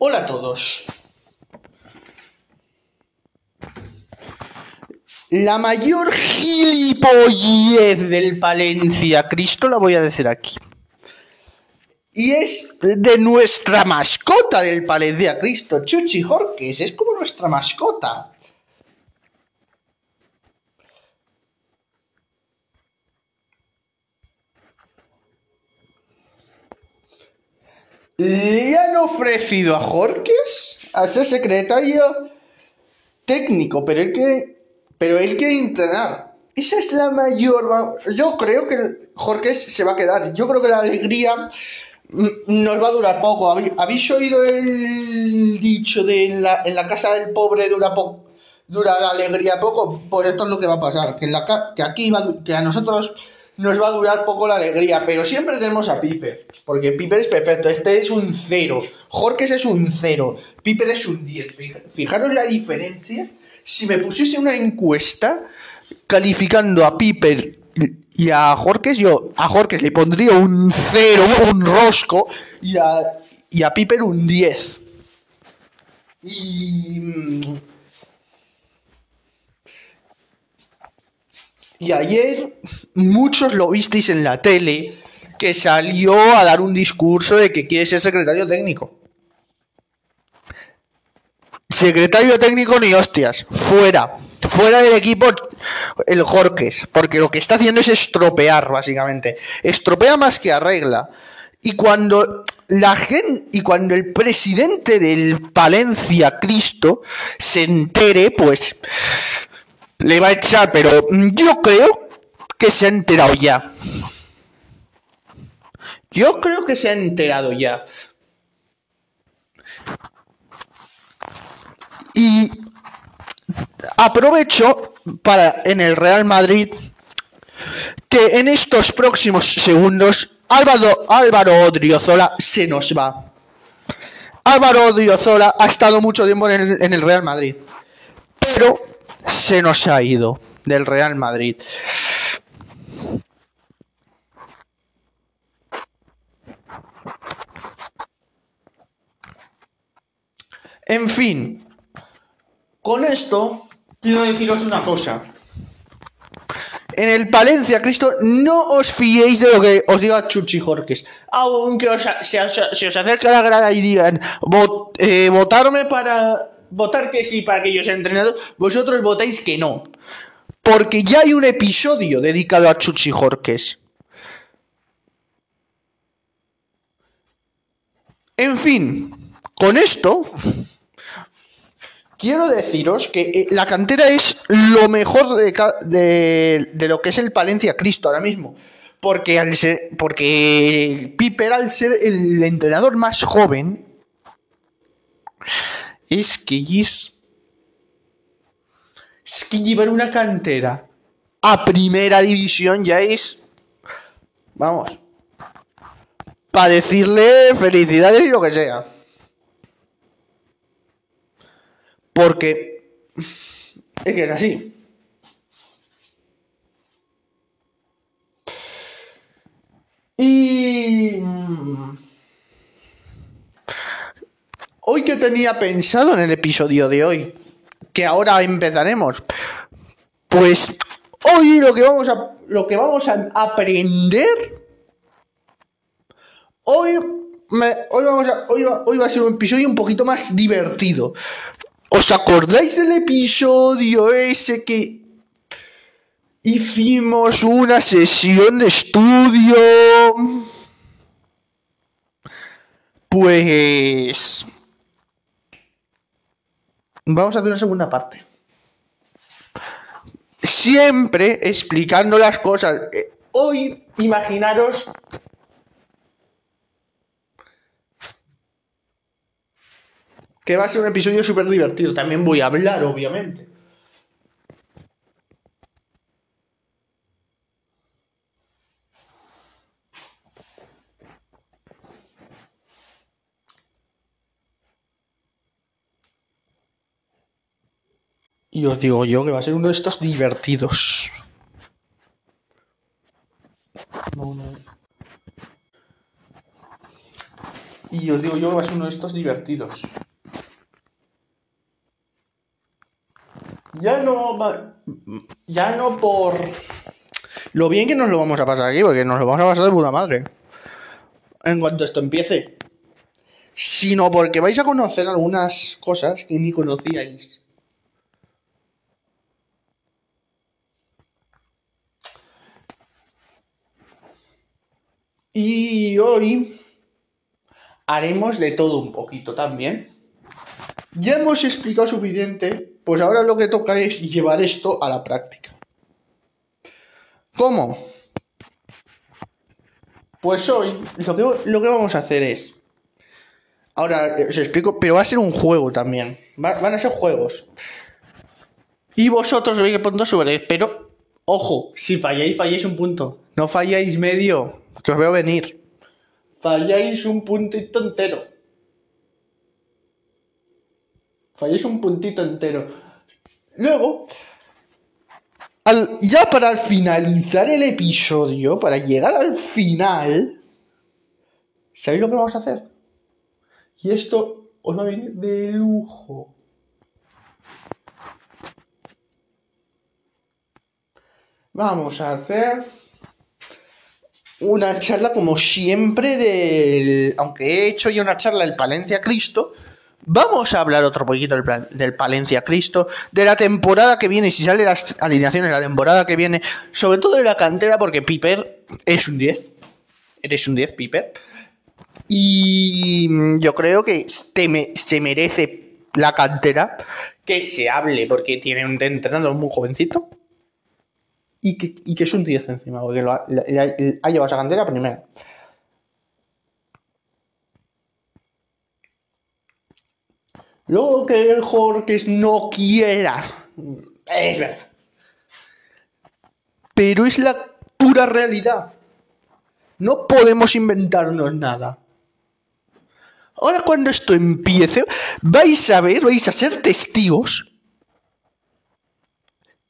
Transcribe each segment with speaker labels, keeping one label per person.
Speaker 1: Hola a todos. La mayor gilipollez del Palencia Cristo la voy a decir aquí. Y es de nuestra mascota del Palencia Cristo, Chuchi Jorques. Es como nuestra mascota. Le han ofrecido a Jorques a ser secretario técnico, pero él que pero él quiere entrenar. Esa es la mayor. Yo creo que Jorques se va a quedar. Yo creo que la alegría nos va a durar poco. ¿Habéis oído el dicho de en la, en la casa del pobre dura poco? Dura la alegría poco, pues esto es lo que va a pasar, que, en la, que aquí va, que a nosotros nos va a durar poco la alegría, pero siempre tenemos a Piper, porque Piper es perfecto, este es un cero, Jorques es un cero, Piper es un 10, fijaros la diferencia, si me pusiese una encuesta calificando a Piper y a Jorques, yo a Jorques le pondría un cero, un rosco, y a, y a Piper un 10. Y Y ayer muchos lo visteis en la tele que salió a dar un discurso de que quiere ser secretario técnico. Secretario técnico ni hostias, fuera, fuera del equipo el Jorques, porque lo que está haciendo es estropear básicamente, estropea más que arregla. Y cuando la gente y cuando el presidente del Palencia Cristo se entere, pues le va a echar, pero yo creo que se ha enterado ya. Yo creo que se ha enterado ya. Y aprovecho para en el Real Madrid que en estos próximos segundos Álvaro, Álvaro Odriozola se nos va. Álvaro Odriozola ha estado mucho tiempo en el, en el Real Madrid, pero se nos ha ido del Real Madrid. En fin, con esto quiero deciros una cosa. En el Palencia, Cristo, no os fiéis de lo que os diga Chuchi Jorques. Aunque se, os acerque la grada y digan, eh, votarme para votar que sí para que yo sea entrenador, vosotros votáis que no. Porque ya hay un episodio dedicado a Chuchi Jorques. En fin, con esto quiero deciros que eh, la cantera es lo mejor de, de, lo que es el Palencia Cristo ahora mismo. Porque, al ser, porque Piper, al ser el entrenador más joven, es que es, es que llevar una cantera a primera división ya es, vamos, para decirle felicidades y lo que sea. Porque es que es así. Y hoy que tenía pensado en el episodio de hoy, que ahora empezaremos, pues hoy lo que vamos a, lo que vamos a aprender, hoy, hoy, vamos a, hoy va a ser un episodio un poquito más divertido. ¿Os acordáis del episodio ese que hicimos una sesión de estudio? Pues Vamos a hacer una segunda parte. Siempre explicando las cosas. Eh, hoy, imaginaros que va a ser un episodio súper divertido. También voy a hablar, obviamente. Y os digo yo que va a ser uno de estos divertidos. Y Y os digo yo que va a ser uno de estos divertidos. Ya no Ya no por. Lo bien que nos lo vamos a pasar aquí, porque nos lo vamos a pasar de puta madre. En cuanto esto empiece. Sino porque vais a conocer algunas cosas que ni conocíais. Y hoy haremos de todo un poquito también. Ya hemos explicado suficiente, pues ahora lo que toca es llevar esto a la práctica. ¿Cómo? Pues hoy lo que, lo que vamos a hacer es... Ahora os explico, pero va a ser un juego también. Va- van a ser juegos. Y vosotros veis que punto sobre, pero ojo, si falláis, falláis un punto. No falláis medio, os veo venir. Falláis un puntito entero. Falláis un puntito entero. Luego, ya para finalizar el episodio, para llegar al final, ¿sabéis lo que vamos a hacer? Y esto os va a venir de lujo. Vamos a hacer una charla como siempre del... Aunque he hecho ya una charla del Palencia Cristo, vamos a hablar otro poquito del, del Palencia Cristo, de la temporada que viene, si salen las alineaciones, la temporada que viene, sobre todo de la cantera, porque Piper es un 10. Eres un 10, Piper. Y yo creo que me- se merece la cantera que se hable, porque tiene un entrenador muy jovencito y que, y que es un 10 encima, porque lo ha, le- ha- le ha llevado cantera primero. Luego que el Jorques no quiera, es verdad. Pero es la pura realidad. No podemos inventarnos nada. Ahora cuando esto empiece, vais a ver, vais a ser testigos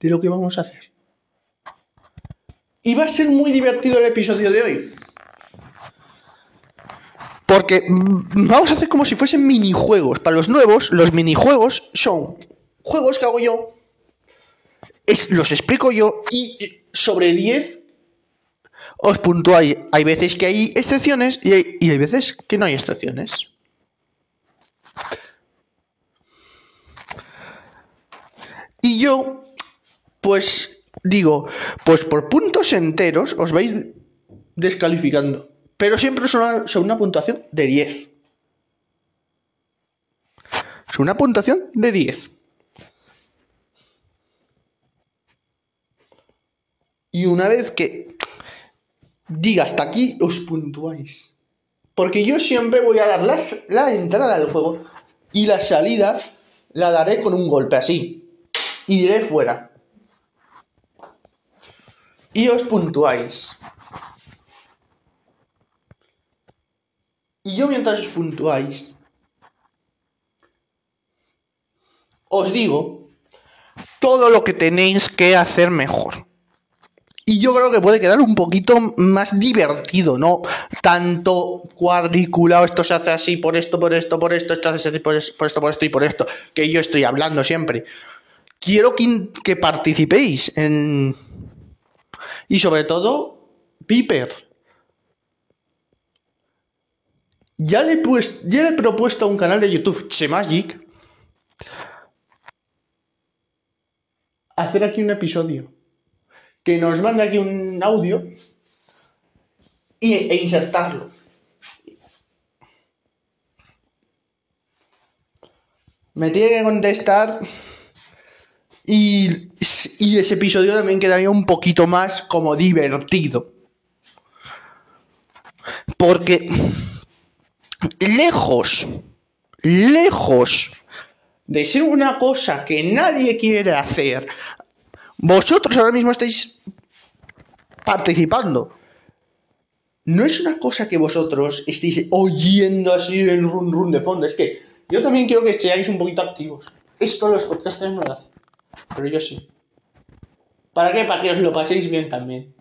Speaker 1: de lo que vamos a hacer. Y va a ser muy divertido el episodio de hoy. Porque vamos a hacer como si fuesen minijuegos. Para los nuevos, los minijuegos son juegos que hago yo. es- los explico yo y sobre 10 os puntuáis. Hay veces que hay excepciones y hay, y hay veces que no hay excepciones. Y yo, pues digo, pues por puntos enteros os vais descalificando. Pero siempre son una, una puntuación de 10. Son una puntuación de 10. Y una vez que diga hasta aquí, os puntuáis. Porque yo siempre voy a dar las- la entrada al juego y la salida la daré con un golpe así. Y diré fuera. Y os puntuáis. Y yo mientras os puntuáis, os digo todo lo que tenéis que hacer mejor. Y yo creo que puede quedar un poquito más divertido, no tanto cuadriculado, esto se hace así por esto, por esto, por esto, esto se hace así por, es- por esto, por esto y por esto, que yo estoy hablando siempre. Quiero que, que participéis en... Y sobre todo, Piper. Ya le, he pues- propuesto a un canal de YouTube, Chemagic, hacer aquí un episodio. Que nos mande aquí un audio y, e insertarlo. Me tiene que contestar y, ese episodio también quedaría un poquito más como divertido. Porque lejos, lejos de ser una cosa que nadie quiere hacer, vosotros ahora mismo estáis participando. No es una cosa que vosotros estéis oyendo así el run run de fondo, es que yo también quiero que seáis un poquito activos. Esto los podcasters no lo hacen, pero yo sí. ¿Para qué? Para que os lo paséis bien también.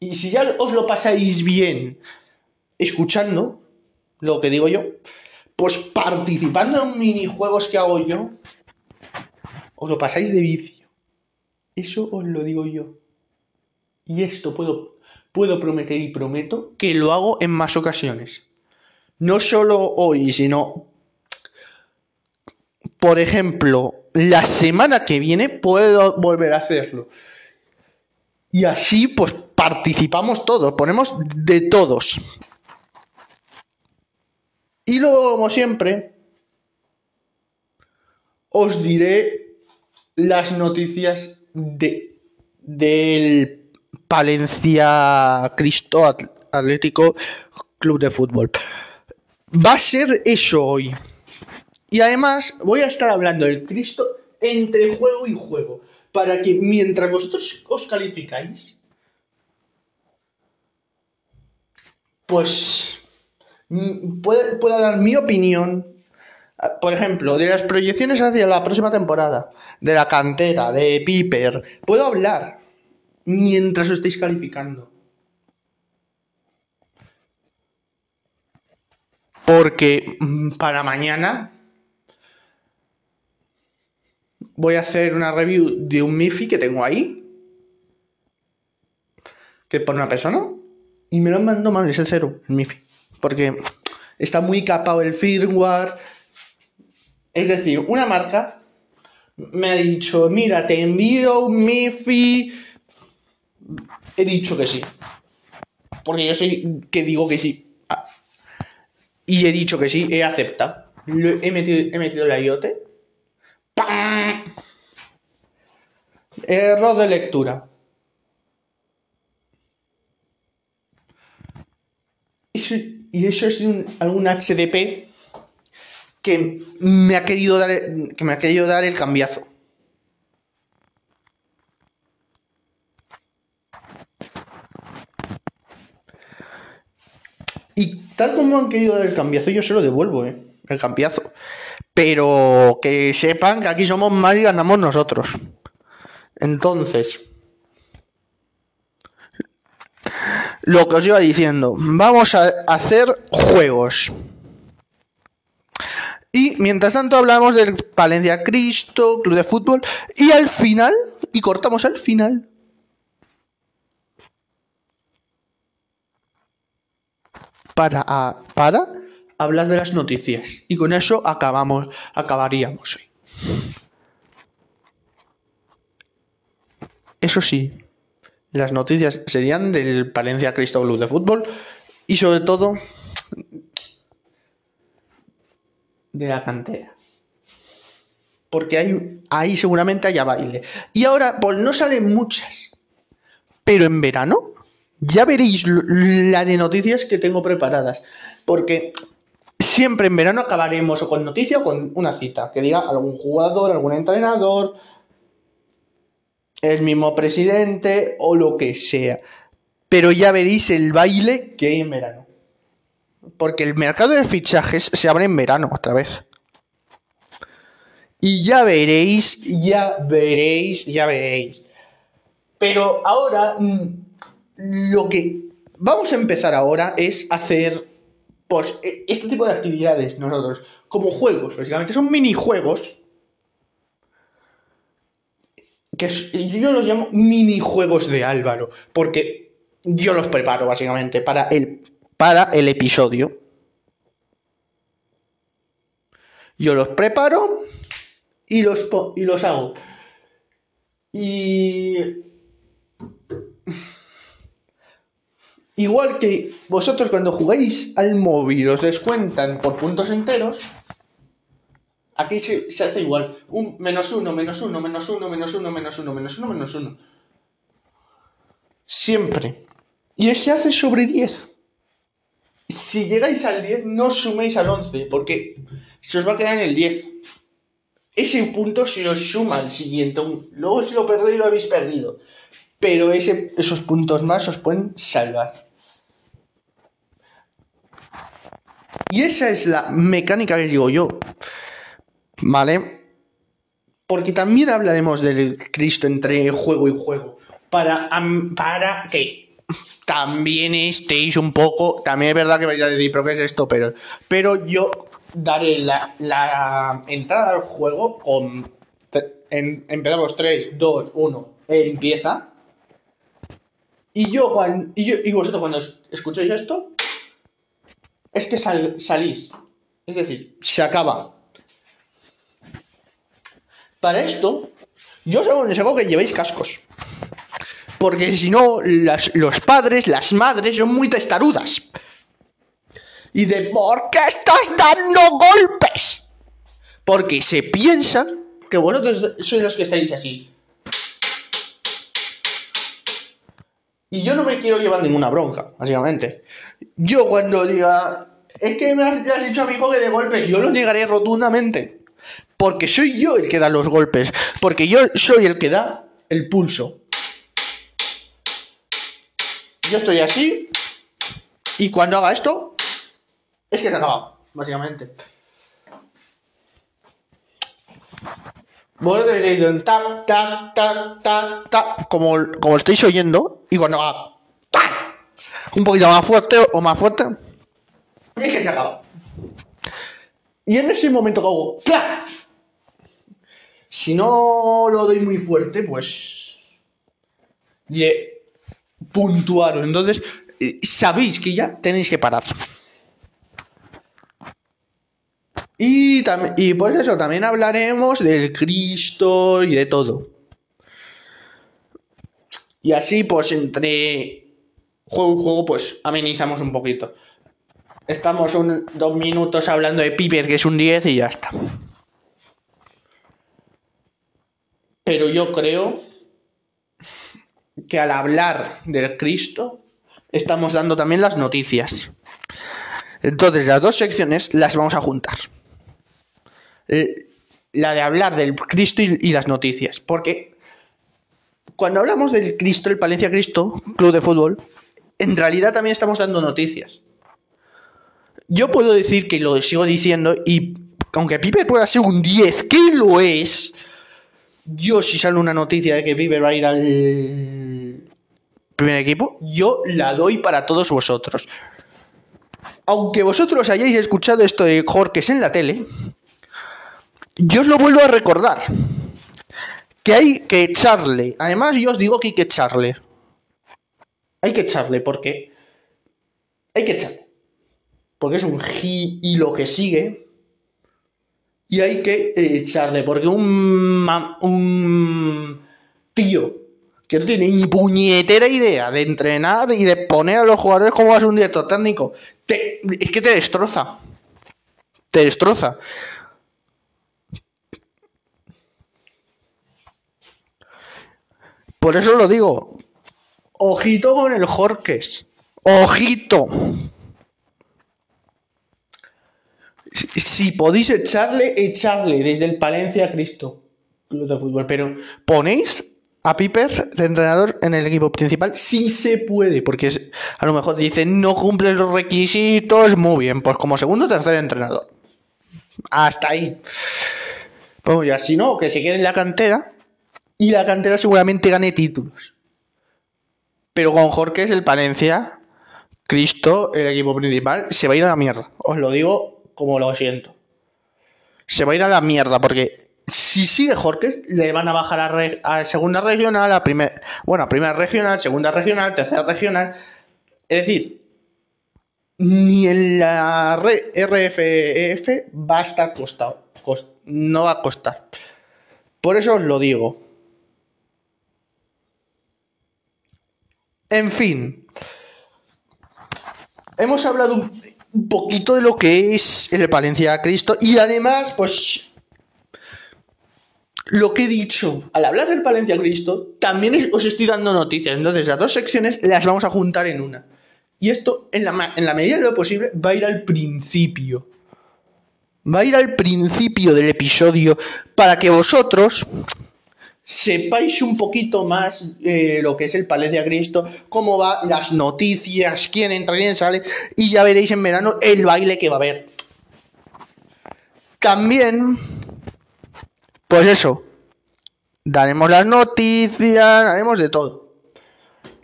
Speaker 1: Y si ya os lo pasáis bien escuchando, lo que digo yo, pues participando en minijuegos que hago yo, os lo pasáis de vicio. Eso os lo digo yo. Y esto puedo, puedo prometer y prometo que lo hago en más ocasiones. No solo hoy, sino, por ejemplo, la semana que viene puedo volver a hacerlo. Y así pues participamos todos, ponemos de todos. Y luego, como siempre, os diré las noticias de, del Palencia Cristo Atlético Club de Fútbol. Va a ser eso hoy. Y además voy a estar hablando del Cristo entre juego y juego. Para que mientras vosotros os calificáis, pues mm, pueda, dar mi opinión ah, por ejemplo, de las proyecciones hacia la próxima temporada, de la cantera, de Piper, puedo hablar mientras os estéis calificando. Porque mm, para mañana voy a hacer una review de un MIFI que tengo ahí. Que por una persona. Y me lo han mandado mal, es el cero, el MIFI. Porque está muy capado el firmware. Es decir, una marca me ha dicho, mira, te envío un MIFI. He dicho que sí. Porque yo soy que digo que sí. Ah. Y he dicho que sí, he aceptado. He metido, he metido la IoT ¡Pam! Error de lectura. y eso es un, algún HDP que me ha querido dar, que me ha querido dar el cambiazo. Y tal como han querido dar el cambiazo, yo se lo devuelvo, ¿eh? El cambiazo. Pero que sepan que aquí somos más y ganamos nosotros. Entonces, lo que os iba diciendo, vamos a hacer juegos. Y mientras tanto hablamos del Palencia Cristo, Club de Fútbol, y al final, y cortamos al final, para, para hablar de las noticias. Y con eso acabamos, acabaríamos hoy. Eso sí, las noticias serían del Palencia Cristo Club de Fútbol y sobre todo de la cantera. Porque ahí, ahí seguramente haya baile. Y ahora, pues no salen muchas. Pero en verano ya veréis la de noticias que tengo preparadas. Porque siempre en verano acabaremos o con noticia o con una cita, que diga algún jugador, algún entrenador, el mismo presidente o lo que sea. Pero ya veréis el baile que hay en verano. Porque el mercado de fichajes se abre en verano otra vez. Y ya veréis, ya veréis, ya veréis. Pero ahora, mm, lo que vamos a empezar ahora es hacer pues e, este tipo de actividades nosotros, como juegos, básicamente son minijuegos, que yo los llamo minijuegos de Álvaro, porque yo los preparo básicamente para el, para el episodio. Yo los preparo y los, y los hago. Y Igual que vosotros cuando jugáis al móvil os descuentan por puntos enteros, aquí se, hace igual. Un menos uno, menos uno, menos uno, menos uno, menos uno, menos uno, menos uno. Siempre. Y se hace sobre 10. Si llegáis al 10, no suméis al 11, porque se os va a quedar en el 10. Ese punto se os suma al siguiente. Luego si lo perdéis lo habéis perdido. Pero ese, esos puntos más os pueden salvar. Y esa es la mecánica que digo yo. ¿Vale? Porque también hablaremos del Cristo entre juego y juego. Para, para que también estéis un poco. También es verdad que vais a decir, ¿pero qué es esto? Pero, pero yo daré la, la entrada al juego con. En, empezamos 3, 2, 1. Empieza. Y yo, cuando, y, y vosotros cuando escuchéis esto, es que sal, salís. Es decir, se acaba. Para esto, yo os aconsejo que llevéis cascos. Porque si no, los padres, las madres son muy testarudas. Y de ¿por qué estás dando golpes? Porque se piensan que vosotros sois los que estáis así. Y yo no me quiero llevar ninguna bronca, básicamente. Yo cuando diga, es que me has, dicho a mi que de golpes, yo lo negaré rotundamente. Porque soy yo el que da los golpes. Porque yo soy el que da el pulso. Yo estoy así. Y cuando haga esto, es que se acaba, básicamente. Voy a ta, ta, ta, ta, ta, como, como lo estáis oyendo. Y cuando haga un poquito más fuerte o más fuerte, es que se acaba. Y en ese momento que hago. Si no lo doy muy fuerte, pues. Le puntuaron. Entonces, eh, sabéis que ya tenéis que parar. Y, pues eso, también hablaremos del Cristo y de todo. Y así, pues entre juego y juego, pues amenizamos un poquito. Estamos un, dos minutos hablando de Piper, que es un 10, y ya está. Pero yo creo que al hablar del Cristo, estamos dando también las noticias. Entonces, las dos secciones las vamos a juntar. Eh, la de hablar del Cristo y, las noticias. Porque cuando hablamos del Cristo, el Palencia Cristo, Club de Fútbol, en realidad también estamos dando noticias. Yo puedo decir que lo sigo diciendo y aunque Piper pueda ser un 10, que lo es, yo si sale una noticia de que Piper va a ir al primer equipo, yo la doy para todos vosotros. Aunque vosotros hayáis escuchado esto de Jorques en la tele, yo os lo vuelvo a recordar. Que hay que echarle. Además, yo os digo que hay que echarle. Hay que echarle porque... Hay que echarle. Porque es un gi y lo que sigue. Y hay que echarle. Porque un, un tío que no tiene ni puñetera idea de entrenar y de poner a los jugadores como vas un director técnico, es que te destroza. Te destroza. Por eso lo digo. Ojito con el Jorques. Ojito. Si, podéis echarle, echarle desde el Palencia a Cristo. Club de fútbol. Pero ponéis a Piper de entrenador en el equipo principal si se puede, porque a lo mejor dicen no cumple los requisitos, muy bien, pues como segundo o tercer entrenador. Hasta ahí. Pues ya, si no, que se quede en la cantera y la cantera seguramente gane títulos. Pero con Jorge es el Palencia, Cristo, el equipo principal, se va a ir a la mierda. Os lo digo como lo siento. Se va a ir a la mierda porque si sigue Jorge, le van a bajar a, segunda regional, a primer, bueno, a primera regional, segunda regional, tercera regional. Es decir, ni en la RFEF va a estar costado. no va a costar. Por eso os lo digo. En fin. Hemos hablado un poquito de lo que es el Palencia Cristo y además, pues lo que he dicho, al hablar del Palencia Cristo, también os estoy dando noticias. Entonces, las dos secciones las vamos a juntar en una. Y esto, en la, en la medida de lo posible, va a ir al principio. Va a ir al principio del episodio para que vosotros sepáis un poquito más lo que es el Palencia Cristo, cómo va, las noticias, quién entra, quién sale, y ya veréis en verano el baile que va a haber. También, pues eso, daremos las noticias, haremos de todo.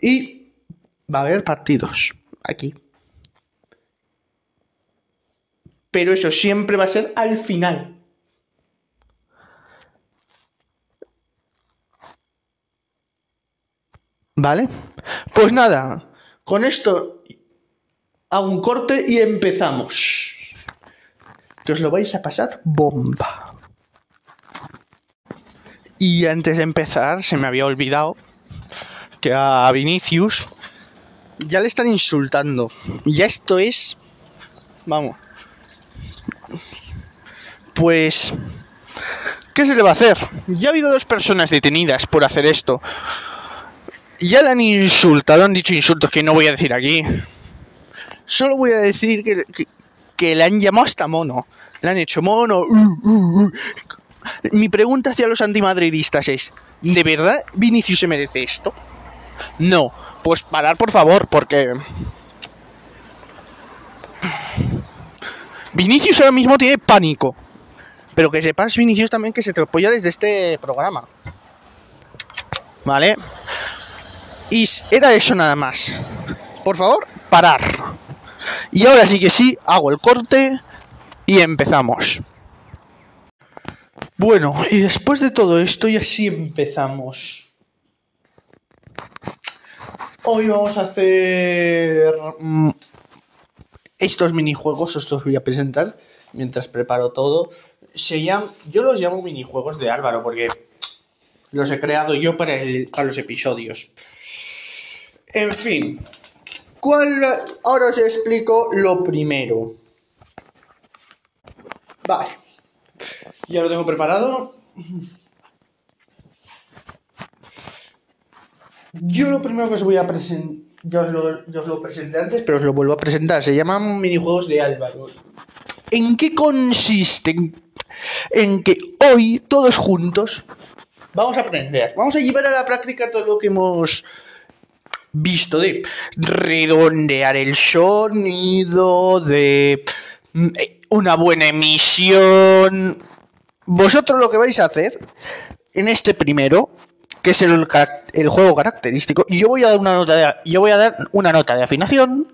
Speaker 1: Y Va a haber partidos aquí. Pero eso siempre va a ser al final. ¿Vale? Pues nada, con esto hago un corte y empezamos. Que os lo vais a pasar bomba. Y antes de empezar, se me había olvidado que a Vinicius ya le están insultando. Ya esto es... Vamos. Pues... ¿Qué se le va a hacer? Ya ha habido dos personas detenidas por hacer esto. Ya le han insultado, han dicho insultos que no voy a decir aquí. Solo voy a decir que, que, le han llamado hasta mono. Le han hecho mono. Uh, uh, uh. Mi pregunta hacia los antimadridistas es, ¿de verdad Vinicius se merece esto? No, pues parar por favor, porque... Vinicius ahora mismo tiene pánico. Pero que sepas, Vinicius, también que se te apoya desde este programa. ¿Vale? Y era eso nada más. Por favor, parar. Y ahora sí que sí, hago el corte y empezamos. Bueno, y después de todo esto, y así empezamos. Hoy vamos a hacer mm, estos minijuegos, os los voy a presentar mientras preparo todo. Se llaman, yo los llamo minijuegos de Álvaro porque los he creado yo para, para los episodios. En fin, ¿cuál, ahora os explico lo primero. Vale, ya lo tengo preparado. Yo lo primero que os voy a presentar, yo, os lo, presenté antes, pero os lo vuelvo a presentar. Se llaman minijuegos de Álvaro. ¿En qué consisten? En que hoy, todos juntos, vamos a aprender. Vamos a llevar a la práctica todo lo que hemos visto de redondear el sonido, de mm, una buena emisión. Vosotros lo que vais a hacer en este primero que es el, el, juego característico, y yo voy a dar una nota de, yo voy a dar una nota de afinación.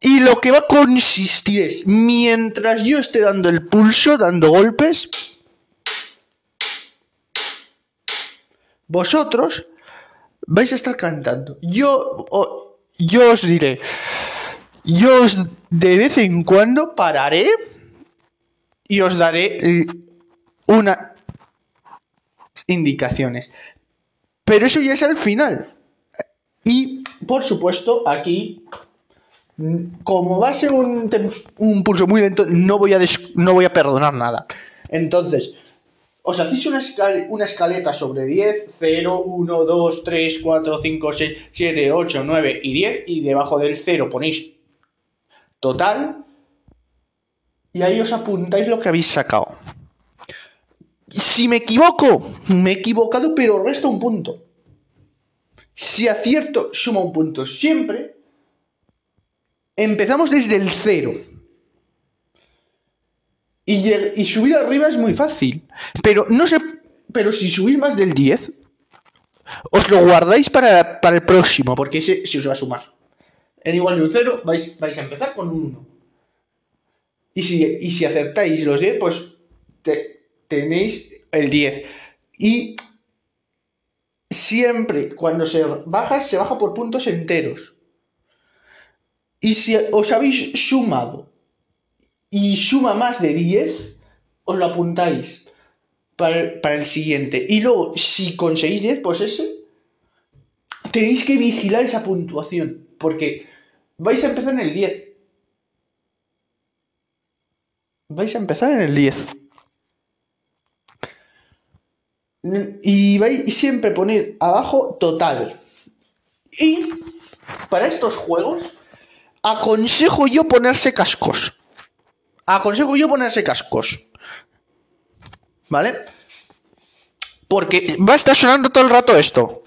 Speaker 1: Y lo que va a consistir es, mientras yo esté dando el pulso, dando golpes, vosotros vais a estar cantando. Yo, yo os diré, yo os de vez en cuando pararé y os daré una indicaciones. Pero eso ya es al final. Y, por supuesto, aquí, como va a ser un, un pulso muy lento, no voy, a no voy a perdonar nada. Entonces, os hacéis una, una escaleta sobre 10, 0, 1, 2, 3, 4, 5, 6, 7, 8, 9 y 10, y debajo del 0 ponéis total, y ahí os apuntáis lo que habéis sacado. Si me equivoco, me he equivocado, pero resta un punto. Si acierto, suma un punto. Siempre empezamos desde el cero. Y, subir arriba es muy fácil. Pero no sé. Pero si subís más del 10, os lo guardáis para, el próximo, porque ese se os va a sumar. En igual de un 0, vais, vais a empezar con un 1. Y si, y si acertáis los 10, pues te, tenéis el 10. Y siempre cuando se baja, se baja por puntos enteros. Y si os habéis sumado y suma más de 10, os lo apuntáis para el, siguiente. Y luego, si conseguís 10, pues ese, tenéis que vigilar esa puntuación. Porque vais a empezar en el 10. Vais a empezar en el 10. Y vais siempre poner abajo total. Y para estos juegos, aconsejo yo ponerse cascos. Aconsejo yo ponerse cascos. ¿Vale? Porque va a estar sonando todo el rato esto.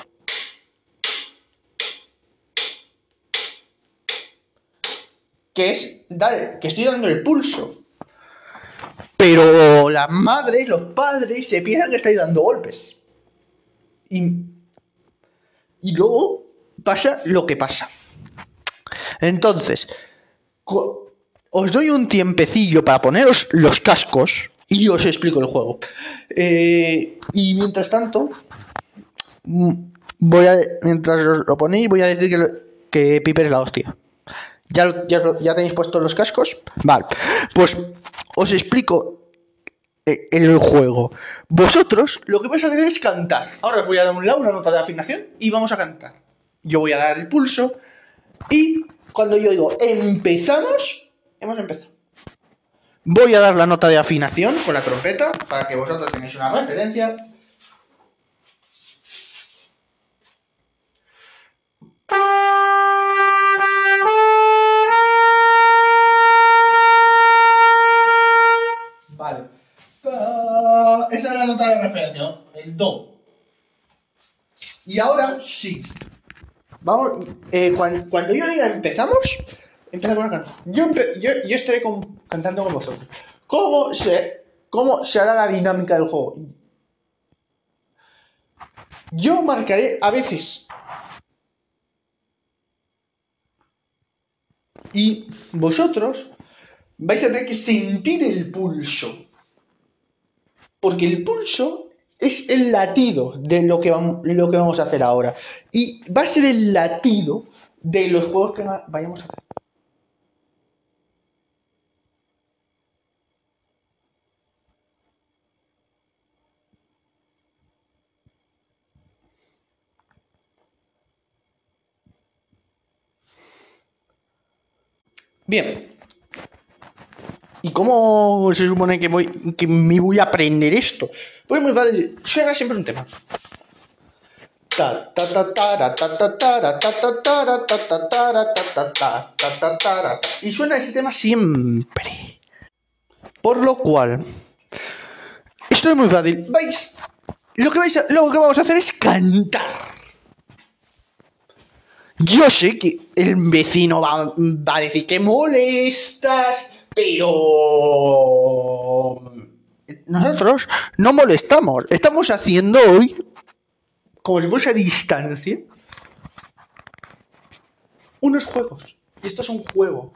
Speaker 1: Que es dar, que estoy dando el pulso. Pero las madres, los padres se piensan que estáis dando golpes. Y, y luego pasa lo que pasa. Entonces, os doy un tiempecillo para poneros los cascos y os explico el juego. Eh, y mientras tanto, mm, voy a, mientras lo ponéis, voy a decir que, que Piper es la hostia. ¿Ya, ya, tenéis puestos los cascos? Vale. Pues os explico eh, el juego. Vosotros lo que vais a hacer es cantar. Ahora os voy a dar un lado una nota de afinación y vamos a cantar. Yo voy a dar el pulso y cuando yo digo empezamos, hemos empezado. Voy a dar la nota de afinación con la trompeta para que vosotros tengáis una referencia. Vale. Esa es la nota de referencia, el Do. Y ahora sí. Vamos, eh, cuando, yo diga empezamos, empezamos a cantar. Yo, yo, estaré cantando con vosotros. ¿Cómo se, ¿Cómo se hará la dinámica del juego? Yo marcaré a veces. Y vosotros vais a tener que sentir el pulso. Porque el pulso es el latido de lo que vamos a hacer ahora. Y va a ser el latido de los juegos que vayamos a hacer. Bien, ¿Y cómo se supone que, voy, que me voy a aprender esto? Pues muy fácil, suena siempre un tema. Y suena ese tema siempre. Por lo cual, esto es muy fácil. Que, vais lo que vamos a hacer es cantar. Yo sé que el vecino va, va a decir que molestas pero nosotros no molestamos. Estamos haciendo hoy, como si fuese a distancia, unos juegos. Y esto es un juego.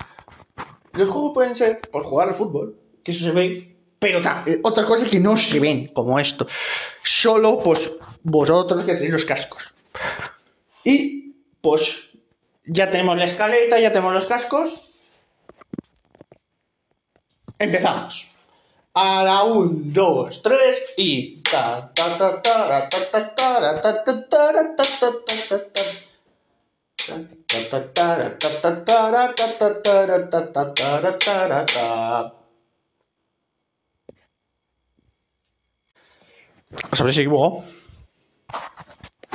Speaker 1: Los juegos pueden ser por jugar al fútbol, que eso se ve, pero eh, otras cosas que no se ven, como esto. Solo, pues, vosotros que tenéis los cascos. Y, pues, ya tenemos la escaleta, ya tenemos los cascos. Empezamos. A la 1, 2, 3 y.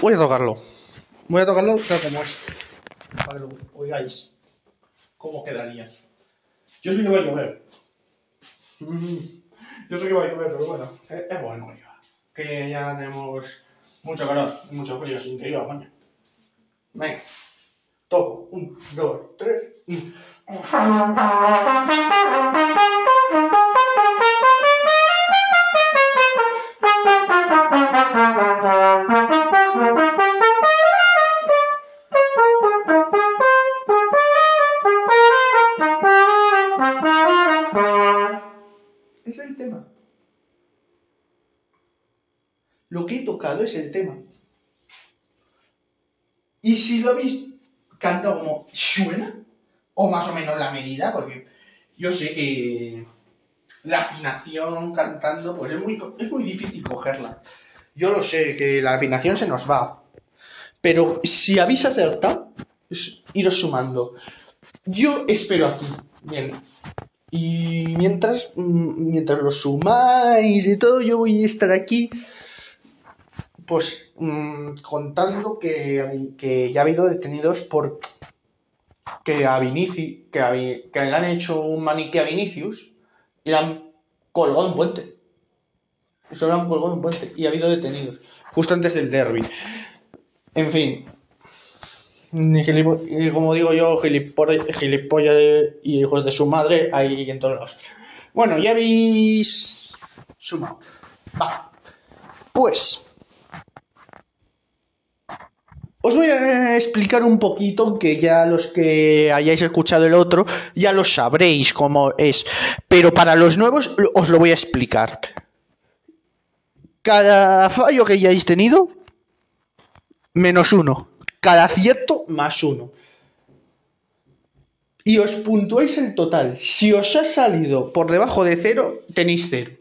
Speaker 1: Voy a tocarlo. Voy a tocarlo tal como es. Para que lo oigáis. ¿Cómo quedaría? Yo sí que voy a llover. Yo sé que va a llover, pero bueno, es, bueno que Que ya tenemos mucho calor y mucho frío sin que iba, coño. Venga. Toco. Un, dos, tres. El tema. Y si lo habéis cantado como suena, o más o menos la medida, porque yo sé que la afinación cantando, pues es muy, es muy difícil cogerla. Yo lo sé, que la afinación se nos va. Pero si habéis acertado, iros sumando. Yo espero aquí. Bien. Y mientras, mm, mientras lo sumáis y todo, yo voy a estar aquí pues mm, contando que, que, ya ha habido detenidos por que a Vinicius, que, le han hecho un maniquí a Vinicius y le han colgado un puente. Eso le han colgado un puente y ha habido detenidos, justo antes del derby. En fin, y como digo yo, gilipollas y hijos de su madre ahí en todos lados. Bueno, ya habéis sumado. Va. Pues Os voy a explicar un poquito, aunque ya los que hayáis escuchado el otro ya lo sabréis cómo es. Pero para los nuevos os lo voy a explicar. Cada fallo que hayáis tenido, menos uno. Cada acierto, más uno. Y os puntuáis el total. Si os ha salido por debajo de cero, tenéis cero.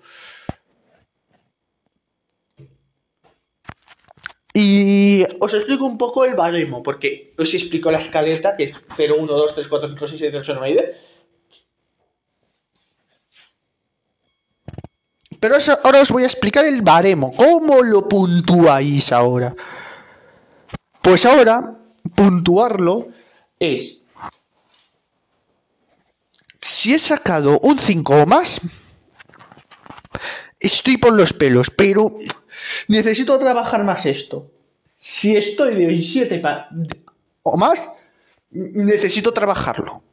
Speaker 1: Y os explico un poco el baremo, porque os explico la escaleta, que es 0, 1, 2, 3, 4, 5, 6, 7, 8, 9 y 10. Pero ahora os voy a explicar el baremo, cómo lo puntuáis ahora. Pues ahora, puntuarlo es... Si he sacado un 5 o más, estoy por los pelos, pero necesito trabajar más esto. Si estoy de 7 o más, necesito trabajarlo.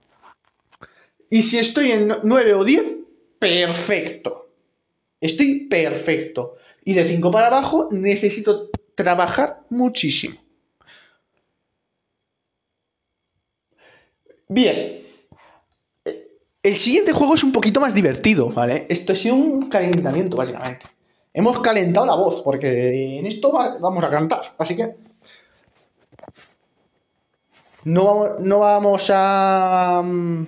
Speaker 1: Y si estoy en 9 o 10, perfecto. Estoy perfecto. Y de 5 para abajo, necesito trabajar muchísimo. Bien. El siguiente juego es un poquito más divertido, ¿vale? Esto sido un calentamiento, básicamente. Hemos calentado la voz, porque en esto vamos a cantar, así que... No vamos, no vamos a... Mm,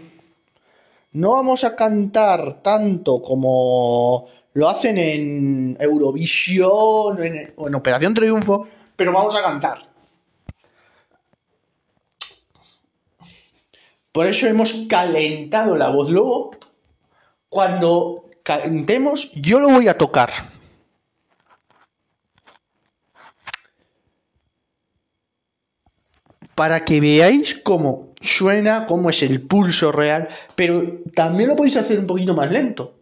Speaker 1: no vamos a cantar tanto como lo hacen en Eurovisión o en Operación Triunfo, pero vamos a cantar. Por eso hemos calentado la voz. Luego, cuando calentemos, yo lo voy a tocar. Para que veáis cómo suena, cómo es el pulso real, pero también lo podéis hacer un poquito más lento.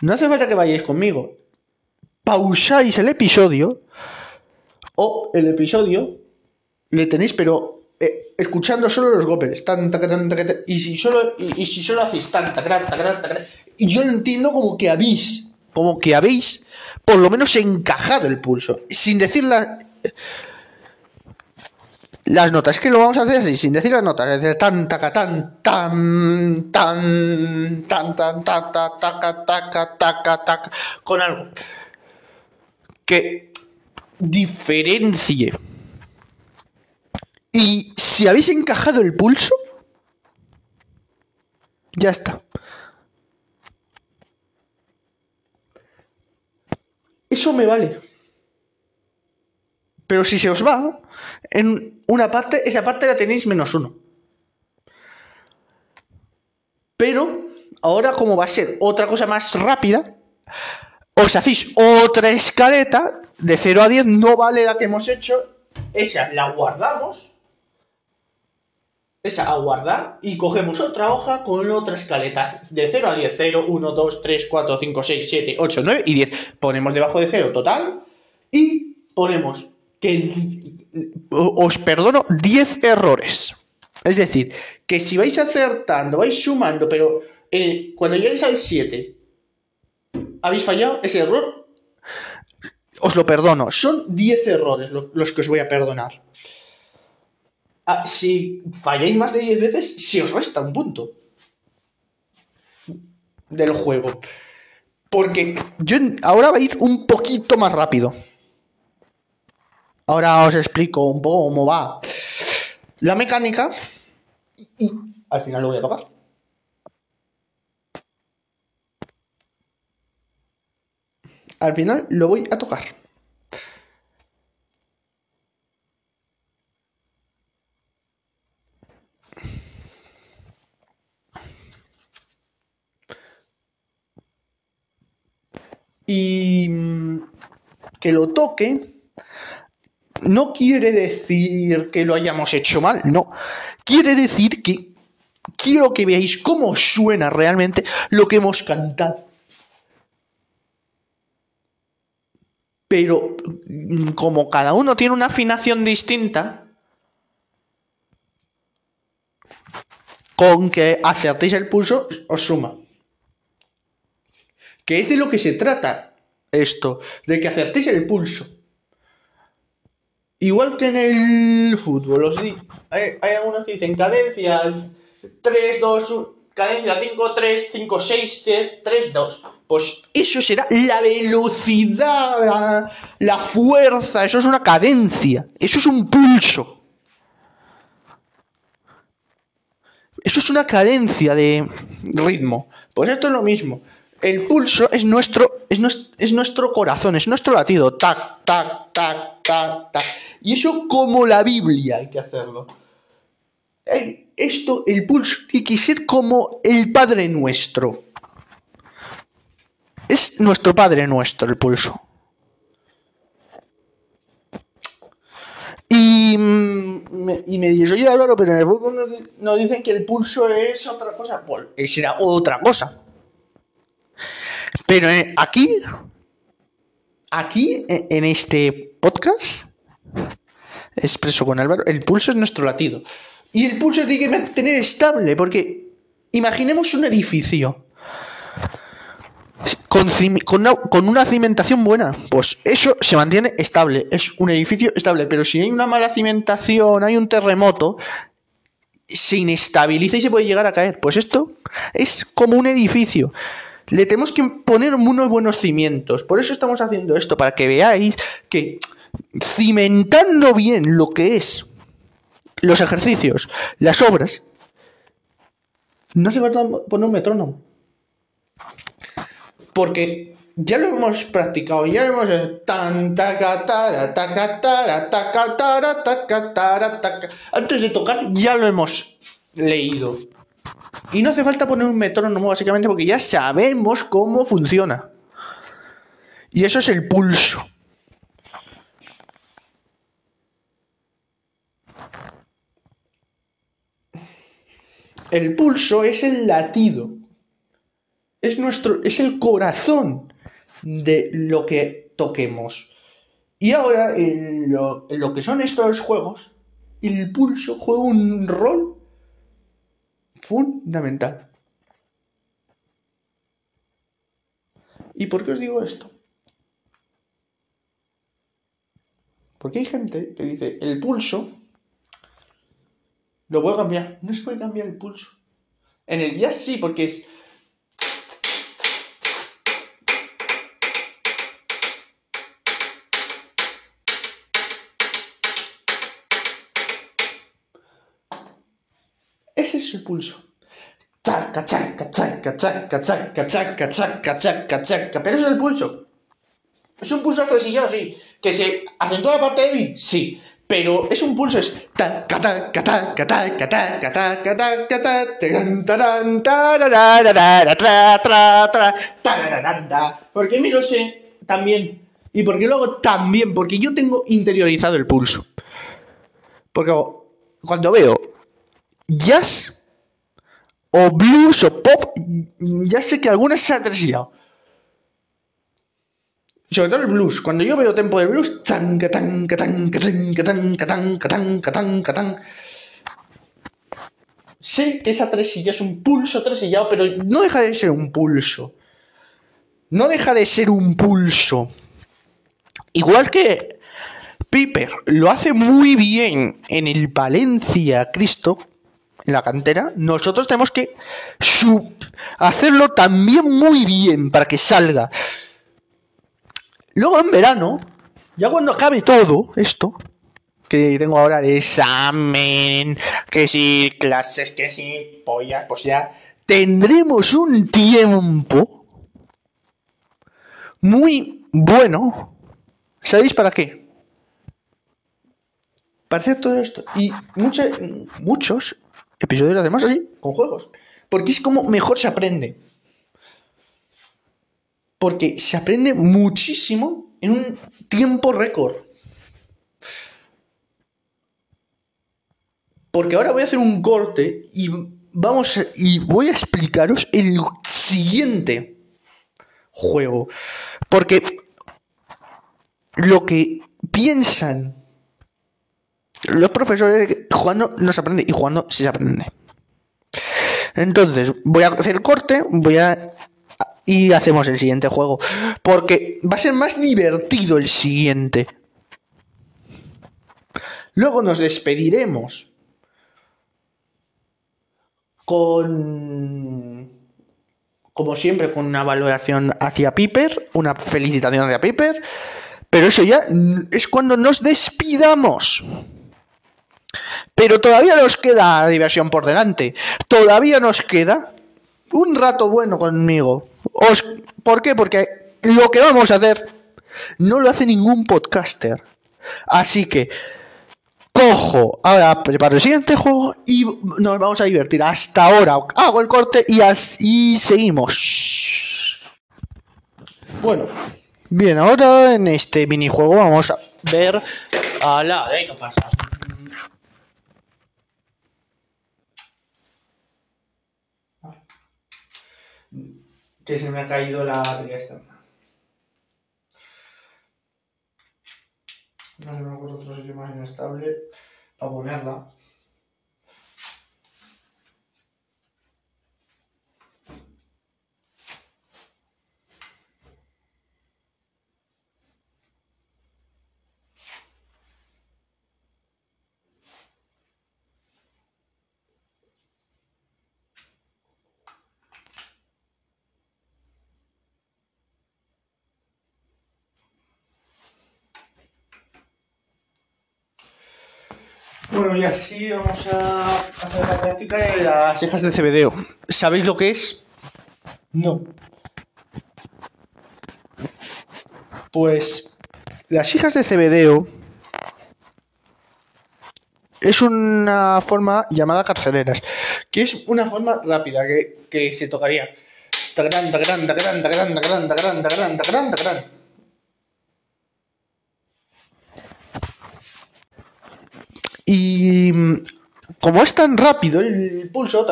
Speaker 1: No hace falta que vayáis conmigo. Pausáis el episodio o el episodio le tenéis, pero eh, escuchando solo los golpes. y, si solo, y, si solo hacéis tan, y yo entiendo como que habéis, como que habéis por lo menos encajado el pulso, sin decir las notas. Es que lo vamos a hacer así, sin decir las notas. Es decir, tan, taca, tan, tan, tan, tan, tan, ta, ta, taca, taca, taca, taca, con algo que diferencie y si habéis encajado el pulso, ya está. Eso me vale. Pero si se os va, en una parte, esa parte la tenéis menos uno. Pero ahora como va a ser otra cosa más rápida, os hacéis otra escaleta de 0 a 10, no vale la que hemos hecho, esa la guardamos esa a guardar y cogemos otra hoja con otra escaleta de 0 a 10, 0, 1, 2, 3, 4, 5, 6, 7, 8, 9 y 10. Ponemos debajo de 0 total y ponemos que os perdono 10 errores. Es decir, que si vais acertando, vais sumando, pero cuando lleguéis al 7 habéis fallado, ese error os lo perdono. Son 10 errores los que os voy a perdonar. Ah, si falláis más de 10 veces, se os resta un punto del juego. Porque yo ahora va a ir un poquito más rápido. Ahora os explico un poco cómo va la mecánica y al final lo voy a tocar. Al final lo voy a tocar. y mm, que lo toque no quiere decir que lo hayamos hecho mal, no. Quiere decir que quiero que veáis cómo suena realmente lo que hemos cantado. Pero mm, como cada uno tiene una afinación distinta, con que acertéis el pulso os suma que es de lo que se trata esto, de que acertéis el pulso. Igual que en el fútbol, di- hay, hay algunos que dicen cadencias 3, 2, 1, cadencia 5, 3, 5, 6, 3, 2. Pues eso será la velocidad, la, la fuerza, eso es una cadencia, eso es un pulso. Eso es una cadencia de ritmo. Pues esto es lo mismo. El pulso es nuestro, es nues- es nuestro corazón, es nuestro latido. Tac, tac, tac, Y eso como la Biblia hay que hacerlo. Esto, el pulso, tiene que ser como el Padre Nuestro. Es nuestro Padre Nuestro el pulso. Y, mm, y me dice, oye Álvaro, pero en el fútbol nos, di- nos dicen que el pulso es otra cosa. Pues será otra cosa. Pero eh, aquí, aquí, e- en este podcast, expreso con Álvaro, el pulso es nuestro latido. Y el pulso tiene que mantener estable, porque imaginemos un edificio con, una cimentación buena, pues eso se mantiene estable, es un edificio estable, pero si hay una mala cimentación, hay un terremoto, se inestabiliza y se puede llegar a caer. Pues esto es como un edificio. Le tenemos que poner unos buenos cimientos. Por eso estamos haciendo esto, para que veáis que cimentando bien lo que es los ejercicios, las obras, no hace falta poner un metrónomo. Porque ya lo hemos practicado, ya lo hemos. Tan. Antes de tocar ya lo hemos leído. Y no hace falta poner un metrónomo, básicamente, porque ya sabemos cómo funciona. Y eso es el pulso. El pulso es el latido. Es nuestro. es el corazón de lo que toquemos. Y ahora, en lo, en lo que son estos juegos, el pulso juega un rol fundamental. ¿Y por qué os digo esto? Porque hay gente que dice, el pulso lo puedo cambiar. No se puede cambiar el pulso. En el jazz sí, porque es... el pulso. Chaca. Pero eso es el pulso. Es un pulso atresillado, sí. Que se acentúa la parte débil, sí. Pero es un pulso, es. Porque me lo sé también. Y porque lo también, porque yo tengo interiorizado el pulso. Porque cuando veo jazz o blues o pop, ya sé que algunas se ha atresillado. Sobre todo el blues. Cuando yo veo tempo de blues, tan, tan, tan, tan, tan, tan, tan, tan, tan. Sé que esa tresilla es un pulso tresillado, pero no deja de ser un pulso. No deja de ser un pulso. Igual que Piper lo hace muy bien en el Valencia Cristo, en la cantera, nosotros tenemos que hacerlo también muy bien para que salga. Luego en verano, ya cuando acabe todo esto, que tengo ahora de examen, que si clases, que si pollas, pues ya tendremos un tiempo muy bueno. ¿Sabéis para qué? Para hacer todo esto. Y muchos, muchos episodios hacemos así, con juegos. Porque es como mejor se aprende. Porque se aprende muchísimo en un tiempo récord. Porque ahora voy a hacer un corte y vamos y voy a explicaros el siguiente juego. Porque lo que piensan los profesores jugando no se aprende y jugando sí se aprende. Entonces, voy a hacer corte, voy a y hacemos el siguiente juego, porque va a ser más divertido el siguiente. Luego nos despediremos con, como siempre, con una valoración hacia Piper, una felicitación hacia Piper, pero eso ya es cuando nos despidamos. Pero todavía nos queda diversión por delante. Todavía nos queda un rato bueno conmigo. Os, ¿Por qué? Porque lo que vamos a hacer no lo hace ningún podcaster. Así que cojo, ahora preparo el siguiente juego y nos vamos a divertir. Hasta ahora hago el corte y, seguimos. Bueno, bien, ahora en este minijuego vamos a ver a la... ¿Qué pasa? Que se me ha caído la batería externa. No se me ocurre otro sitio más inestable para ponerla. Bueno, y así vamos a hacer la práctica de las hijas de CBDO. ¿Sabéis lo que es? No. Pues las hijas de CBDO es una forma llamada carceleras, que es una forma rápida que, que se tocaría. Tacarán, tacarán, tacarán, tacarán, tacarán, tacarán, tacarán, tacarán, tacarán. Y mm, como es tan rápido el pulso,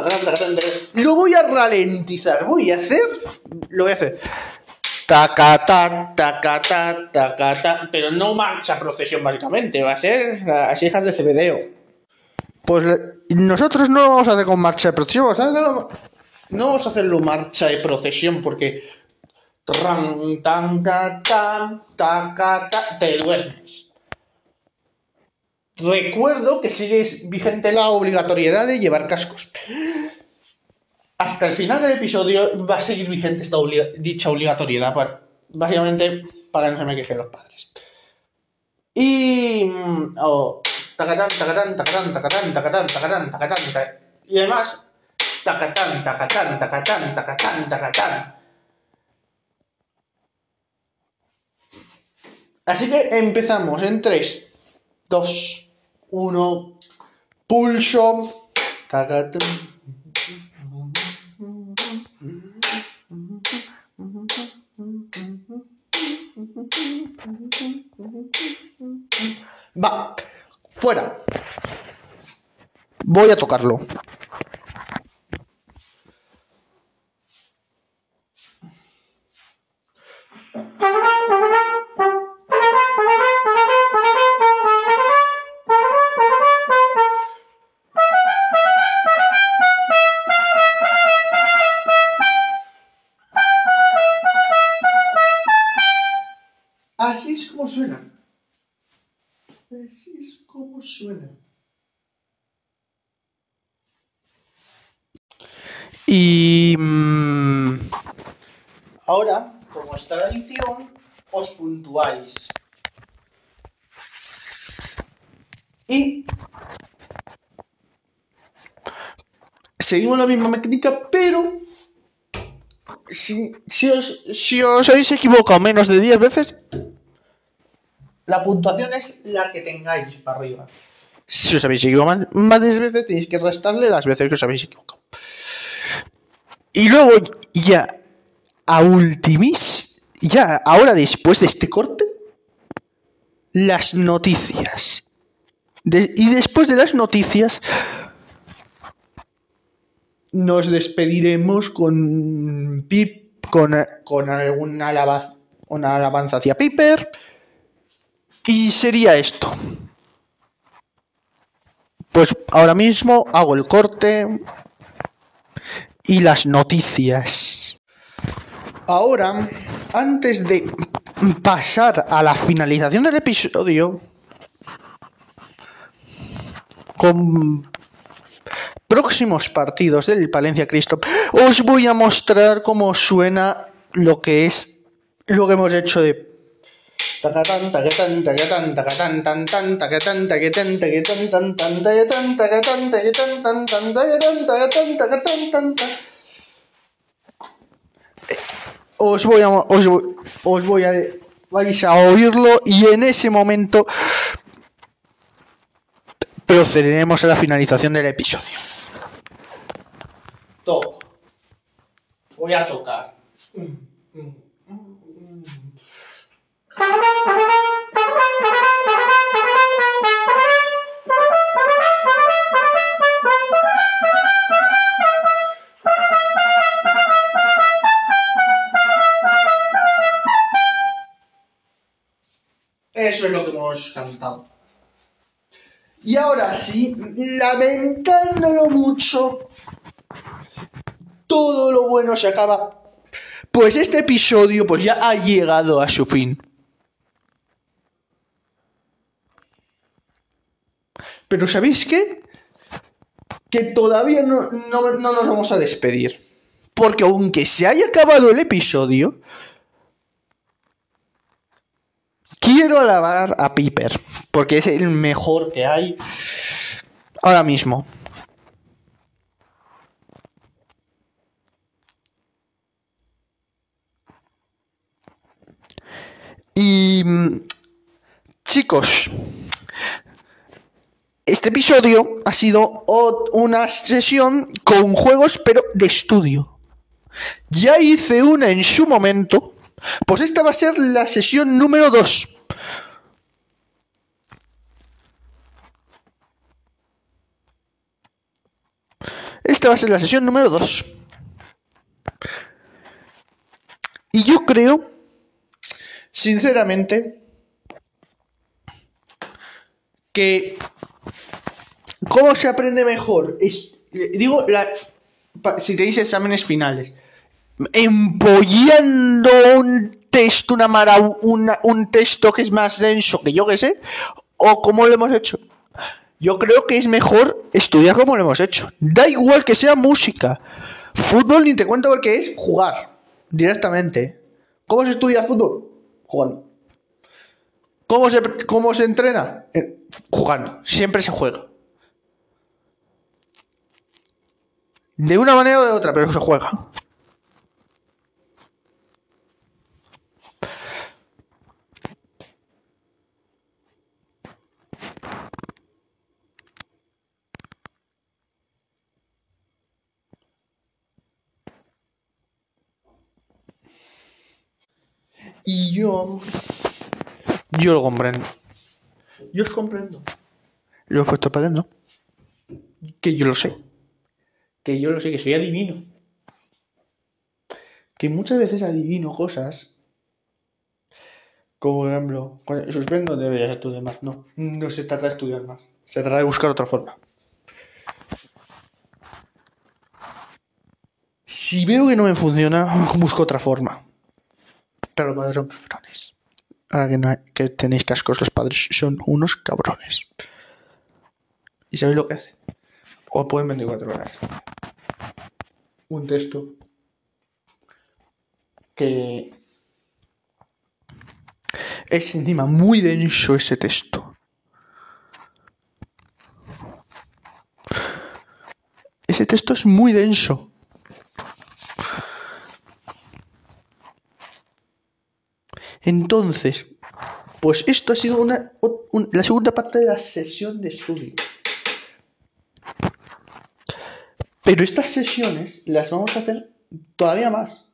Speaker 1: lo voy a ralentizar. Voy a hacer. Lo voy a hacer. Tacata, tacata, tacata. Pero no marcha procesión, básicamente. Va a ser las hijas de CBDO. Pues nosotros no vamos a hacer con marcha de procesión. No vamos a hacerlo marcha de procesión porque. Tran, tan, tan, te duermes. Recuerdo que sigue vigente la obligatoriedad de llevar cascos. Hasta el final del episodio va a seguir vigente esta dicha obligatoriedad, básicamente para que no se me quejen los padres. Y. Oh, tacatán, tacatán, tacatán, tacatán, tacatán, tacatán, tacatán, Y además, tacatán, tacatán, tacatán, tacatán, tacatán. Así que empezamos en 3, 2, uno, pulso, Va, fuera. Voy a tocarlo. Seguimos la misma mecánica, pero si, os, si os habéis equivocado menos de 10 veces, la puntuación es la que tengáis para arriba. Si os habéis equivocado más, de 10 veces, tenéis que restarle las veces que os habéis equivocado. Y luego, ya, a ultimis, ya, ahora después de este corte, las noticias. y después de las noticias, nos despediremos con Pip, con, con alguna alabanza, una alabanza hacia Piper. Y sería esto. Pues ahora mismo hago el corte y las noticias. Ahora, antes de pasar a la finalización del episodio, con próximos partidos del Palencia Cristo, os voy a mostrar cómo suena lo que es lo que hemos hecho de os voy a os, os voy a vais a oírlo y en ese momento procederemos a la finalización del episodio. Toco. Voy a tocar. Eso es lo que hemos cantado. Y ahora sí, lamentándolo mucho, todo lo bueno se acaba. Pues este episodio pues ya ha llegado a su fin. Pero ¿sabéis qué? Que todavía no, no, no nos vamos a despedir. Porque aunque se haya acabado el episodio, quiero alabar a Piper, porque es el mejor que hay ahora mismo. Y chicos, este episodio ha sido una sesión con juegos, pero de estudio. Ya hice una en su momento pues esta va a ser la sesión número 2. Esta va a ser la sesión número 2. Y yo creo, sinceramente, que cómo se aprende mejor es, digo, si tenéis exámenes finales, empollando un texto, una mara, un texto que es más denso que yo que sé, o como lo hemos hecho. Yo creo que es mejor estudiar como lo hemos hecho. Da igual que sea música. Fútbol ni te cuento porque es jugar directamente. ¿Cómo se estudia fútbol? Jugando. ¿Cómo se, cómo se entrena? Eh, jugando. Siempre se juega. De una manera o de otra, pero se juega. Y yo. Yo lo comprendo. Yo os comprendo. Lo que estoy pagando. Que yo lo sé. Que yo lo sé, que soy adivino. Que muchas veces adivino cosas. Como por ejemplo, con suspendo deberías estudiar más. No, no se trata de estudiar más. Se trata de buscar otra forma. Si veo que no me funciona, busco otra forma. Los padres son cabrones. Ahora que, no que tenéis cascos, los padres son unos cabrones. ¿Y sabéis lo que hacen? O pueden 24 horas. Un texto que es encima muy denso ese texto. Ese texto es muy denso. Entonces, pues esto ha sido una, la segunda parte de la sesión de estudio. Pero estas sesiones las vamos a hacer todavía más.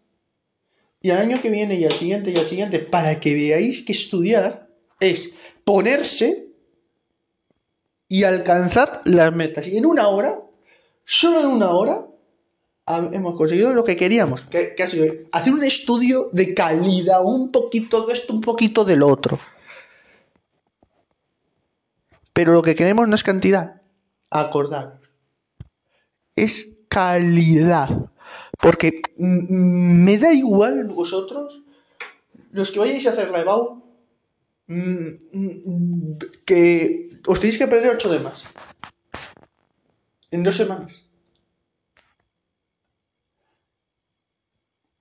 Speaker 1: Y al año que viene y al siguiente y al siguiente, para que veáis que estudiar es ponerse y alcanzar las metas. Y en una hora, solo en una hora, hemos conseguido lo que queríamos, que, ha sido hacer un estudio de calidad, un poquito de esto, un poquito del otro. Pero lo que queremos no es cantidad, acordaros. Es calidad. Porque me da igual vosotros, los que vayáis a hacer la EBAU, que os tenéis que aprender 8 de más. En dos semanas.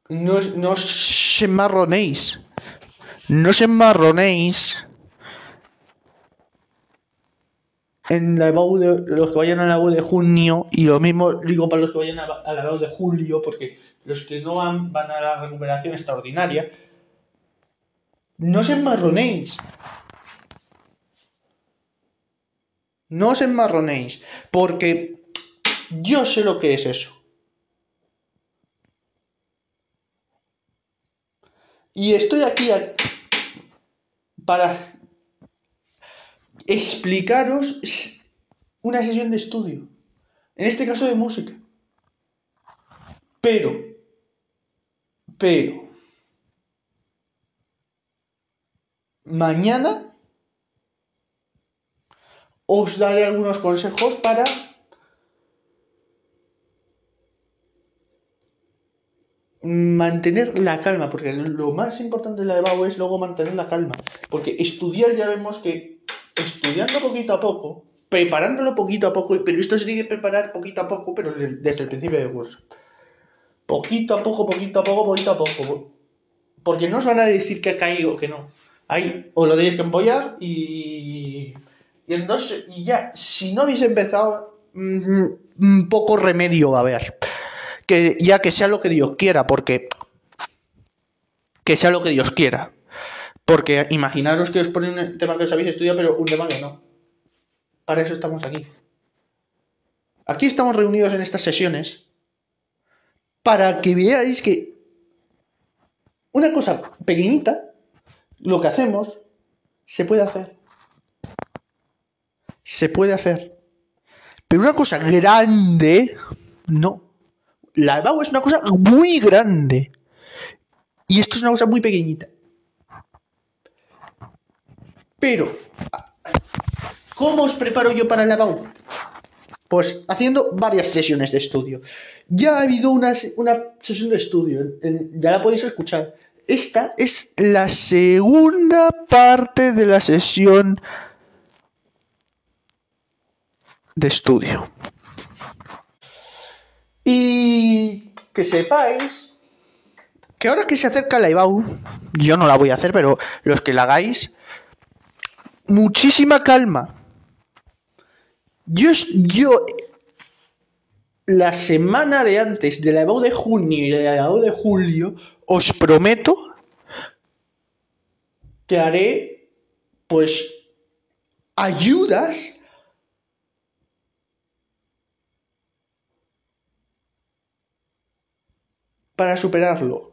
Speaker 1: No, no os enmarronéis. No os enmarronéis en la EBAU de los que vayan a la EBAU de junio y lo mismo digo para los que vayan a, la EBAU de julio porque los que no van van a la recuperación extraordinaria. No os enmarronéis no os enmarronéis porque yo sé lo que es eso y estoy aquí para explicaros una sesión de estudio. En este caso de música. Pero, pero, mañana os daré algunos consejos para mantener la calma, porque lo más importante de la de es luego mantener la calma, porque estudiar ya vemos que estudiando poquito a poco, preparándolo poquito a poco, pero esto se tiene que preparar poquito a poco, pero desde el principio del curso. Poquito a poco, poquito a poco, poquito a poco. Porque no os van a decir que ha caído o que no. Ahí os lo tenéis que empollar y. Y, entonces, y ya, si no habéis empezado, mm, un poco remedio va a haber. Que ya que sea lo que Dios quiera, porque. Que sea lo que Dios quiera. Porque imaginaros que os pone un tema que os habéis estudiado, pero un tema que no. Para eso estamos aquí. Aquí estamos reunidos en estas sesiones para que veáis que una cosa pequeñita, lo que hacemos, se puede hacer. Se puede hacer. Pero una cosa grande, no. La EBAU es una cosa muy grande. Y esto es una cosa muy pequeñita. Pero, ¿cómo os preparo yo para la BAU? Pues haciendo varias sesiones de estudio. Ya ha habido una, una sesión de estudio, ya la podéis escuchar. Esta es la segunda parte de la sesión de estudio. Y que sepáis que ahora que se acerca la IBAU, yo no la voy a hacer, pero los que la hagáis, muchísima calma. Yo, yo la semana de antes de la EBAU de junio y de la de julio, os prometo que haré, pues, ayudas para superarlo.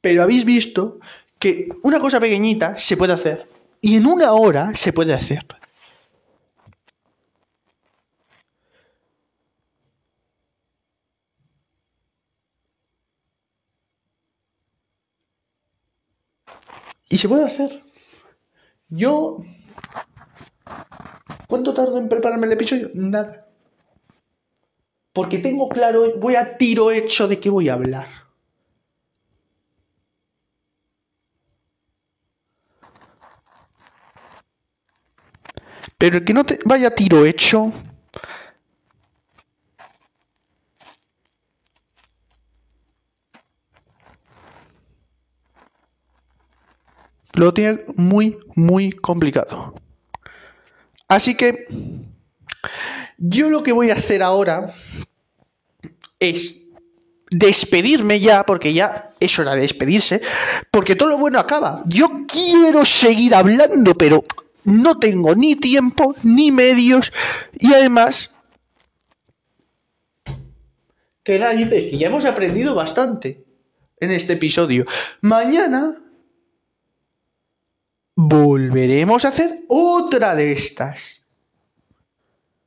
Speaker 1: Pero habéis visto que una cosa pequeñita se puede hacer. Y en una hora se puede hacer. Y se puede hacer. Yo... ¿Cuánto tardo en prepararme el episodio? Nada. Porque tengo claro, voy a tiro hecho de qué voy a hablar. Pero el que no te vaya tiro hecho, lo tiene muy, muy complicado. Así que yo lo que voy a hacer ahora es despedirme ya, porque ya es hora de despedirse, porque todo lo bueno acaba. Yo quiero seguir hablando, pero no tengo ni tiempo ni medios y además nadie dices que ya hemos aprendido bastante en este episodio. Mañana volveremos a hacer otra de estas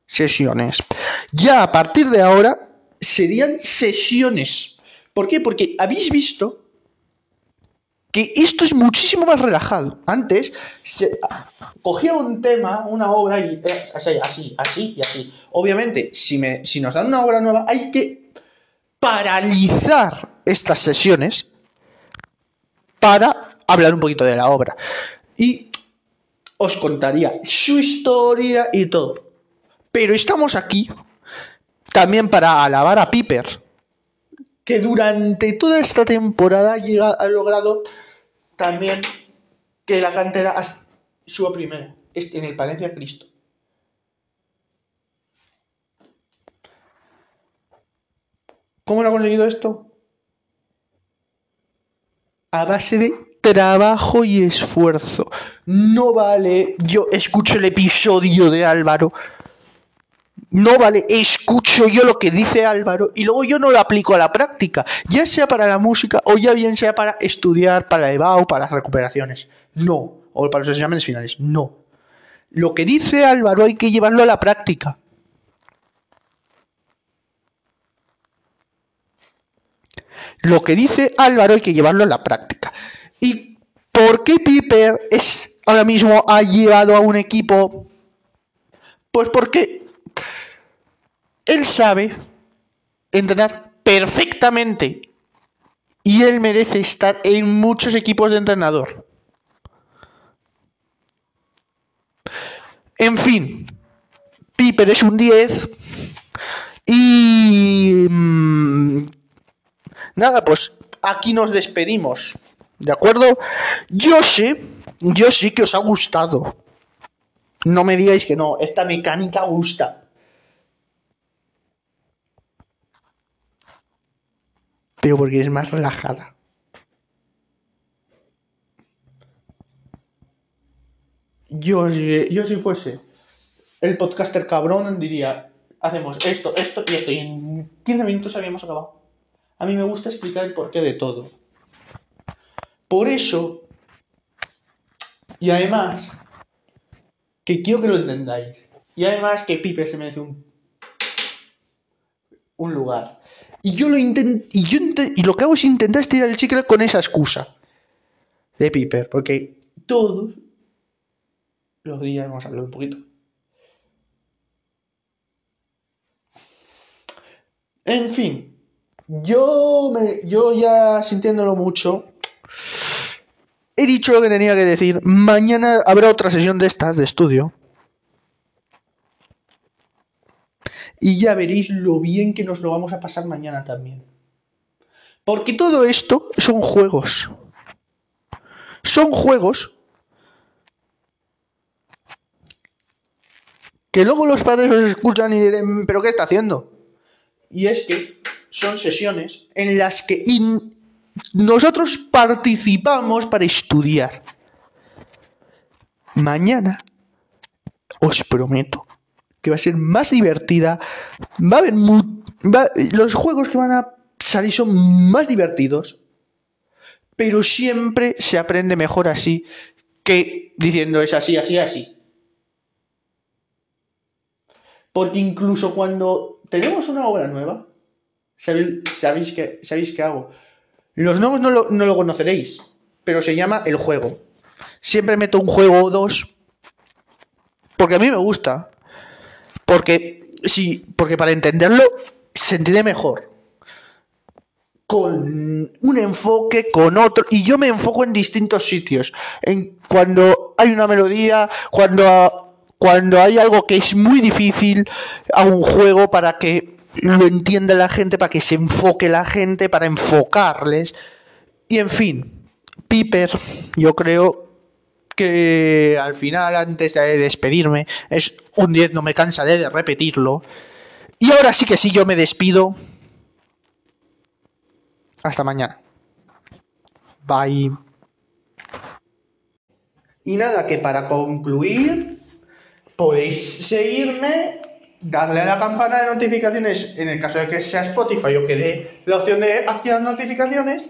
Speaker 1: sesiones. Ya a partir de ahora serían sesiones. ¿Por qué? Porque habéis visto que esto es muchísimo más relajado. Antes se cogía un tema, una obra y así, así, así y así. Obviamente, si, me, si nos dan una obra nueva, hay que paralizar estas sesiones para hablar un poquito de la obra. Y os contaría su historia y todo. Pero estamos aquí también para alabar a Piper, que durante toda esta temporada ha logrado también que la cantera suba primera en el Palencia Cristo. ¿Cómo lo ha conseguido esto? A base de trabajo y esfuerzo. No vale, yo escucho el episodio de Álvaro. No vale, escucho yo lo que dice Álvaro y luego yo no lo aplico a la práctica, ya sea para la música o ya bien sea para estudiar, para el EBAU, para las recuperaciones. No, o para los exámenes finales. No. Lo que dice Álvaro hay que llevarlo a la práctica. Lo que dice Álvaro hay que llevarlo a la práctica. ¿Y por qué Piper es ahora mismo ha llevado a un equipo? Pues porque él sabe entrenar perfectamente y él merece estar en muchos equipos de entrenador. En fin, Piper es un 10 y... Mm, nada, pues aquí nos despedimos. ¿De acuerdo? Yo sé, yo sé que os ha gustado. No me digáis que no, esta mecánica gusta. Pero porque es más relajada. Yo, yo si fuese el podcaster cabrón diría, hacemos esto, esto y esto, y en 15 minutos habíamos acabado. A mí me gusta explicar el porqué de todo. Por eso, y además, que quiero que lo entendáis, y además que Pipe se merece un, un lugar. Y yo lo intento, y, yo y lo que hago es intentar estirar el chicle con esa excusa de Piper, porque todos los días vamos a hablar un poquito. En fin, yo, me, yo ya sintiéndolo mucho, he dicho lo que tenía que decir. Mañana habrá otra sesión de estas, de estudio. Y ya veréis lo bien que nos lo vamos a pasar mañana también. Porque todo esto son juegos. Son juegos que luego los padres os escuchan y dicen, pero ¿qué está haciendo? Y es que son sesiones en las que nosotros participamos para estudiar. Mañana os prometo que va a ser más divertida. Va a haber los juegos que van a salir son más divertidos, pero siempre se aprende mejor así que diciendo es así, así, así. Porque incluso cuando tenemos una obra nueva, ¿sabéis, qué, ¿sabéis qué hago? Los nuevos no lo, no lo conoceréis, pero se llama el juego. Siempre meto un juego o dos, porque a mí me gusta. Porque, sí, porque para entenderlo se entiende mejor. Con un enfoque, con otro. Y yo me enfoco en distintos sitios. En cuando hay una melodía, cuando, cuando hay algo que es muy difícil a un juego para que lo entiende la gente, para que se enfoque la gente, para enfocarles. Y en fin, Piper, yo creo que al final, antes de despedirme, es un 10, no me cansaré de repetirlo. Y ahora sí que sí, yo me despido. Hasta mañana. Bye. Y nada, que para concluir, podéis seguirme darle a la campana de notificaciones en el caso de que sea Spotify o que dé la opción de activar notificaciones.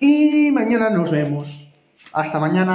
Speaker 1: Y mañana nos vemos. Hasta mañana.